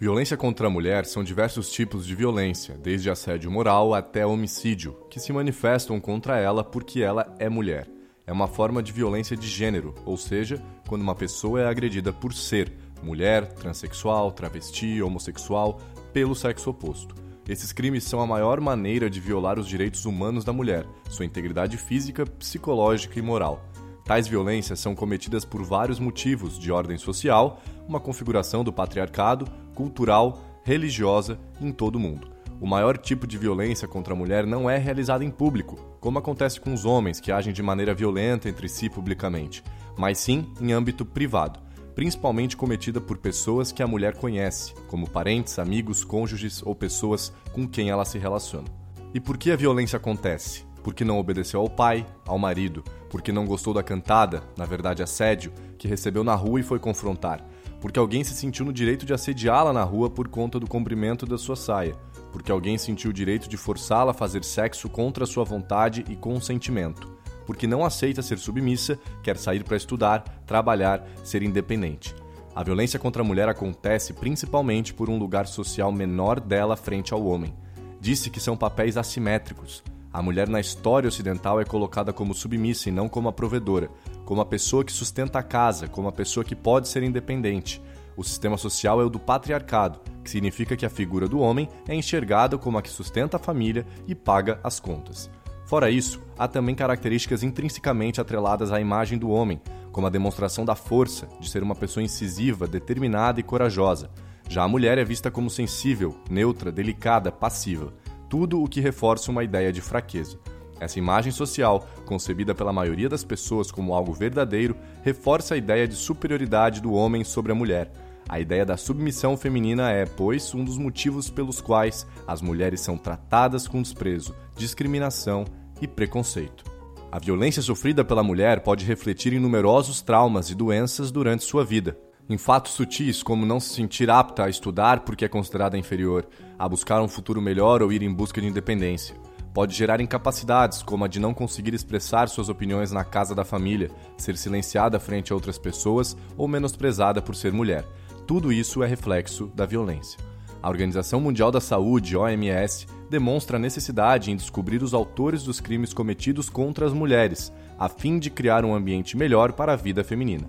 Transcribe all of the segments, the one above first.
Violência contra a mulher são diversos tipos de violência, desde assédio moral até homicídio, que se manifestam contra ela porque ela é mulher. É uma forma de violência de gênero, ou seja, quando uma pessoa é agredida por ser mulher, transexual, travesti, homossexual, pelo sexo oposto. Esses crimes são a maior maneira de violar os direitos humanos da mulher, sua integridade física, psicológica e moral. Tais violências são cometidas por vários motivos de ordem social, uma configuração do patriarcado, cultural, religiosa em todo o mundo. O maior tipo de violência contra a mulher não é realizada em público, como acontece com os homens que agem de maneira violenta entre si publicamente, mas sim em âmbito privado, principalmente cometida por pessoas que a mulher conhece, como parentes, amigos, cônjuges ou pessoas com quem ela se relaciona. E por que a violência acontece? Porque não obedeceu ao pai, ao marido, porque não gostou da cantada, na verdade assédio, que recebeu na rua e foi confrontar, porque alguém se sentiu no direito de assediá-la na rua por conta do comprimento da sua saia, porque alguém sentiu o direito de forçá-la a fazer sexo contra sua vontade e consentimento, porque não aceita ser submissa, quer sair para estudar, trabalhar, ser independente. A violência contra a mulher acontece principalmente por um lugar social menor dela frente ao homem. Disse que são papéis assimétricos. A mulher na história ocidental é colocada como submissa e não como a provedora, como a pessoa que sustenta a casa, como a pessoa que pode ser independente. O sistema social é o do patriarcado, que significa que a figura do homem é enxergada como a que sustenta a família e paga as contas. Fora isso, há também características intrinsecamente atreladas à imagem do homem, como a demonstração da força, de ser uma pessoa incisiva, determinada e corajosa. Já a mulher é vista como sensível, neutra, delicada, passiva tudo o que reforça uma ideia de fraqueza. Essa imagem social, concebida pela maioria das pessoas como algo verdadeiro, reforça a ideia de superioridade do homem sobre a mulher. A ideia da submissão feminina é, pois, um dos motivos pelos quais as mulheres são tratadas com desprezo, discriminação e preconceito. A violência sofrida pela mulher pode refletir em numerosos traumas e doenças durante sua vida em fatos sutis como não se sentir apta a estudar porque é considerada inferior, a buscar um futuro melhor ou ir em busca de independência. Pode gerar incapacidades, como a de não conseguir expressar suas opiniões na casa da família, ser silenciada frente a outras pessoas ou menosprezada por ser mulher. Tudo isso é reflexo da violência. A Organização Mundial da Saúde, OMS, demonstra a necessidade em descobrir os autores dos crimes cometidos contra as mulheres, a fim de criar um ambiente melhor para a vida feminina.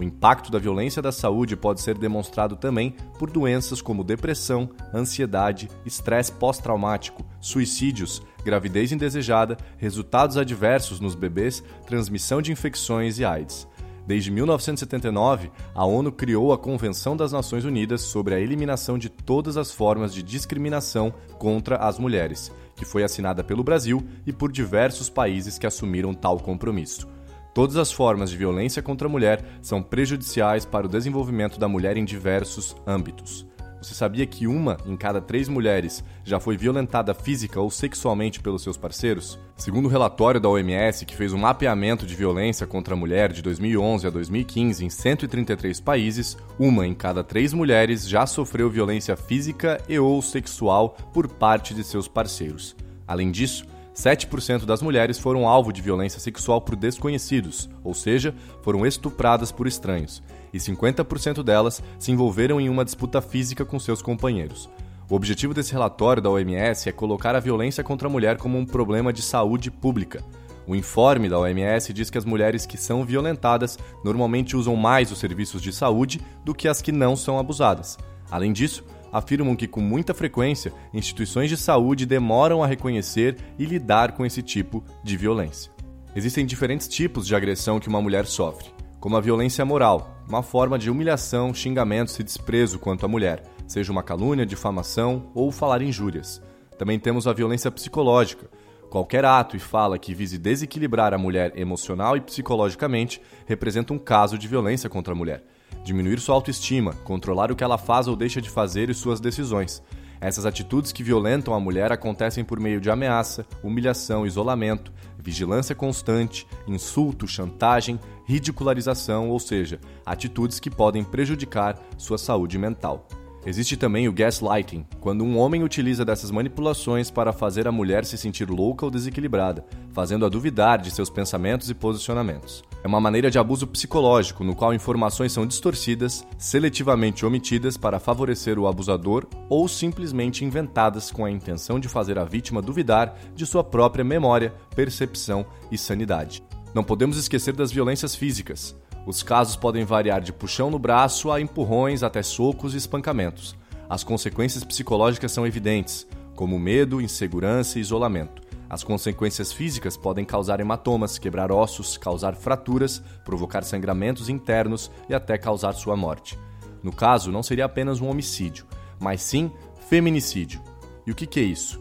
O impacto da violência da saúde pode ser demonstrado também por doenças como depressão, ansiedade, estresse pós-traumático, suicídios, gravidez indesejada, resultados adversos nos bebês, transmissão de infecções e AIDS. Desde 1979, a ONU criou a Convenção das Nações Unidas sobre a eliminação de todas as formas de discriminação contra as mulheres, que foi assinada pelo Brasil e por diversos países que assumiram tal compromisso. Todas as formas de violência contra a mulher são prejudiciais para o desenvolvimento da mulher em diversos âmbitos. Você sabia que uma em cada três mulheres já foi violentada física ou sexualmente pelos seus parceiros? Segundo o relatório da OMS, que fez um mapeamento de violência contra a mulher de 2011 a 2015 em 133 países, uma em cada três mulheres já sofreu violência física e ou sexual por parte de seus parceiros. Além disso, 7% das mulheres foram alvo de violência sexual por desconhecidos, ou seja, foram estupradas por estranhos, e 50% delas se envolveram em uma disputa física com seus companheiros. O objetivo desse relatório da OMS é colocar a violência contra a mulher como um problema de saúde pública. O informe da OMS diz que as mulheres que são violentadas normalmente usam mais os serviços de saúde do que as que não são abusadas. Além disso, afirmam que, com muita frequência, instituições de saúde demoram a reconhecer e lidar com esse tipo de violência. Existem diferentes tipos de agressão que uma mulher sofre, como a violência moral, uma forma de humilhação, xingamentos e desprezo quanto à mulher, seja uma calúnia, difamação ou falar injúrias. Também temos a violência psicológica. Qualquer ato e fala que vise desequilibrar a mulher emocional e psicologicamente representa um caso de violência contra a mulher diminuir sua autoestima, controlar o que ela faz ou deixa de fazer e suas decisões. Essas atitudes que violentam a mulher acontecem por meio de ameaça, humilhação, isolamento, vigilância constante, insulto, chantagem, ridicularização, ou seja, atitudes que podem prejudicar sua saúde mental. Existe também o gaslighting, quando um homem utiliza dessas manipulações para fazer a mulher se sentir louca ou desequilibrada, fazendo-a duvidar de seus pensamentos e posicionamentos. É uma maneira de abuso psicológico no qual informações são distorcidas, seletivamente omitidas para favorecer o abusador ou simplesmente inventadas com a intenção de fazer a vítima duvidar de sua própria memória, percepção e sanidade. Não podemos esquecer das violências físicas. Os casos podem variar de puxão no braço a empurrões até socos e espancamentos. As consequências psicológicas são evidentes, como medo, insegurança e isolamento. As consequências físicas podem causar hematomas, quebrar ossos, causar fraturas, provocar sangramentos internos e até causar sua morte. No caso, não seria apenas um homicídio, mas sim feminicídio. E o que, é isso?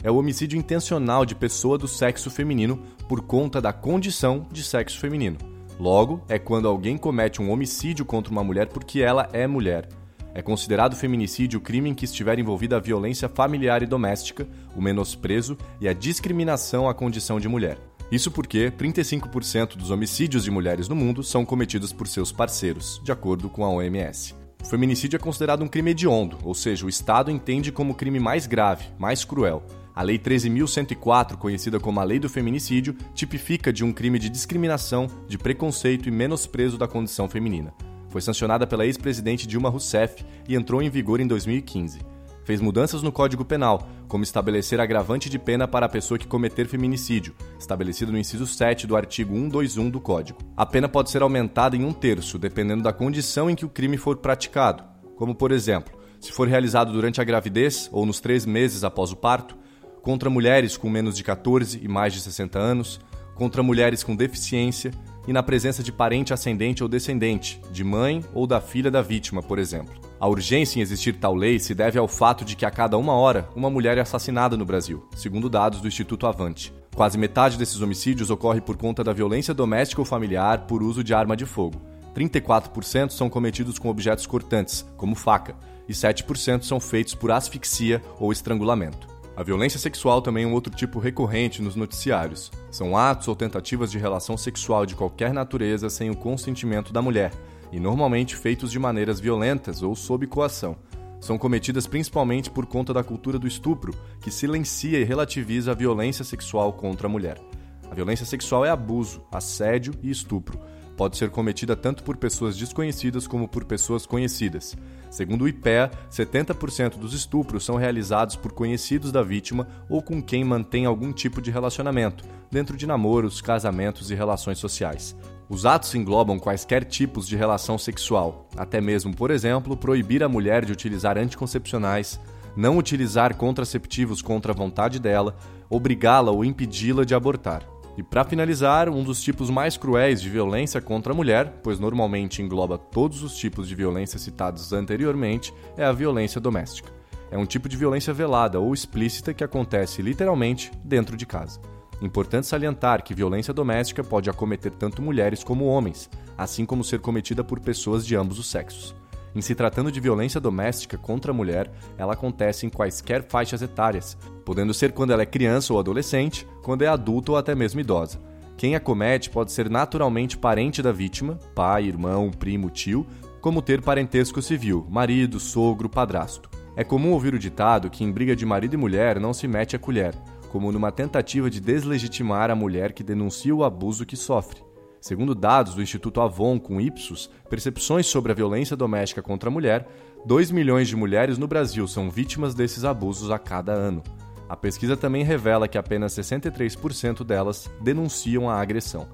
É o homicídio intencional de pessoa do sexo feminino por conta da condição de sexo feminino. Logo, é quando alguém comete um homicídio contra uma mulher porque ela é mulher. É considerado feminicídio o crime em que estiver envolvida a violência familiar e doméstica, o menosprezo e a discriminação à condição de mulher. Isso porque 35% dos homicídios de mulheres no mundo são cometidos por seus parceiros, de acordo com a OMS. O feminicídio é considerado um crime hediondo, ou seja, o Estado entende como o crime mais grave, mais cruel. A Lei 13.104, conhecida como a Lei do Feminicídio, tipifica de um crime de discriminação, de preconceito e menosprezo da condição feminina. Foi sancionada pela ex-presidente Dilma Rousseff e entrou em vigor em 2015. Fez mudanças no Código Penal, como estabelecer agravante de pena para a pessoa que cometer feminicídio, estabelecido no inciso 7 do artigo 121 do Código. A pena pode ser aumentada em um terço, dependendo da condição em que o crime for praticado, como, por exemplo, se for realizado durante a gravidez ou nos três meses após o parto, contra mulheres com menos de 14 e mais de 60 anos, contra mulheres com deficiência, e na presença de parente ascendente ou descendente, de mãe ou da filha da vítima, por exemplo. A urgência em existir tal lei se deve ao fato de que a cada uma hora uma mulher é assassinada no Brasil, segundo dados do Instituto Avante. Quase metade desses homicídios ocorre por conta da violência doméstica ou familiar por uso de arma de fogo. 34% são cometidos com objetos cortantes, como faca, e 7% são feitos por asfixia ou estrangulamento. A violência sexual também é um outro tipo recorrente nos noticiários. São atos ou tentativas de relação sexual de qualquer natureza sem o consentimento da mulher, e normalmente feitos de maneiras violentas ou sob coação. São cometidas principalmente por conta da cultura do estupro, que silencia e relativiza a violência sexual contra a mulher. A violência sexual é abuso, assédio e estupro. Pode ser cometida tanto por pessoas desconhecidas como por pessoas conhecidas. Segundo o IPEA, 70% dos estupros são realizados por conhecidos da vítima ou com quem mantém algum tipo de relacionamento, dentro de namoros, casamentos e relações sociais. Os atos englobam quaisquer tipos de relação sexual, até mesmo, por exemplo, proibir a mulher de utilizar anticoncepcionais, não utilizar contraceptivos contra a vontade dela, obrigá-la ou impedi-la de abortar. E para finalizar, um dos tipos mais cruéis de violência contra a mulher, pois normalmente engloba todos os tipos de violência citados anteriormente, é a violência doméstica. É um tipo de violência velada ou explícita que acontece literalmente dentro de casa. Importante salientar que violência doméstica pode acometer tanto mulheres como homens, assim como ser cometida por pessoas de ambos os sexos. Em se tratando de violência doméstica contra a mulher, ela acontece em quaisquer faixas etárias, podendo ser quando ela é criança ou adolescente, quando é adulta ou até mesmo idosa. Quem a comete pode ser naturalmente parente da vítima, pai, irmão, primo, tio, como ter parentesco civil, marido, sogro, padrasto. É comum ouvir o ditado que em briga de marido e mulher não se mete a colher, como numa tentativa de deslegitimar a mulher que denuncia o abuso que sofre. Segundo dados do Instituto Avon com Ipsos, percepções sobre a violência doméstica contra a mulher, 2 milhões de mulheres no Brasil são vítimas desses abusos a cada ano. A pesquisa também revela que apenas 63% delas denunciam a agressão.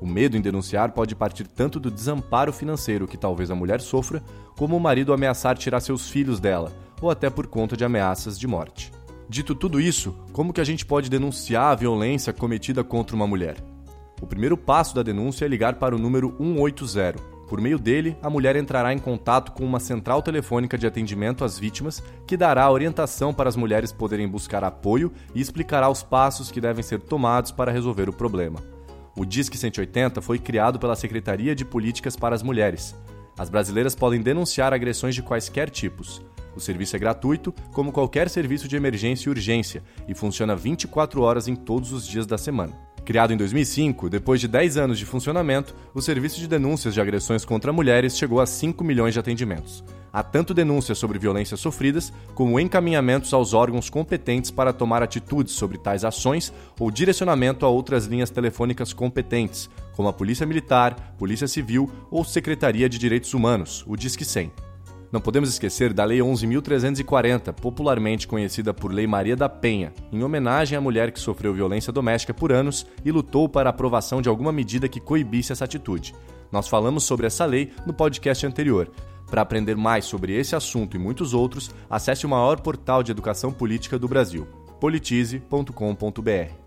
O medo em denunciar pode partir tanto do desamparo financeiro que talvez a mulher sofra, como o marido ameaçar tirar seus filhos dela, ou até por conta de ameaças de morte. Dito tudo isso, como que a gente pode denunciar a violência cometida contra uma mulher? O primeiro passo da denúncia é ligar para o número 180. Por meio dele, a mulher entrará em contato com uma central telefônica de atendimento às vítimas, que dará orientação para as mulheres poderem buscar apoio e explicará os passos que devem ser tomados para resolver o problema. O Disque 180 foi criado pela Secretaria de Políticas para as Mulheres. As brasileiras podem denunciar agressões de quaisquer tipos. O serviço é gratuito, como qualquer serviço de emergência e urgência, e funciona 24 horas em todos os dias da semana. Criado em 2005, depois de 10 anos de funcionamento, o serviço de denúncias de agressões contra mulheres chegou a 5 milhões de atendimentos. Há tanto denúncias sobre violências sofridas, como encaminhamentos aos órgãos competentes para tomar atitudes sobre tais ações ou direcionamento a outras linhas telefônicas competentes, como a Polícia Militar, Polícia Civil ou Secretaria de Direitos Humanos, o Disque 100. Não podemos esquecer da Lei 11.340, popularmente conhecida por Lei Maria da Penha, em homenagem à mulher que sofreu violência doméstica por anos e lutou para a aprovação de alguma medida que coibisse essa atitude. Nós falamos sobre essa lei no podcast anterior. Para aprender mais sobre esse assunto e muitos outros, acesse o maior portal de educação política do Brasil, politize.com.br.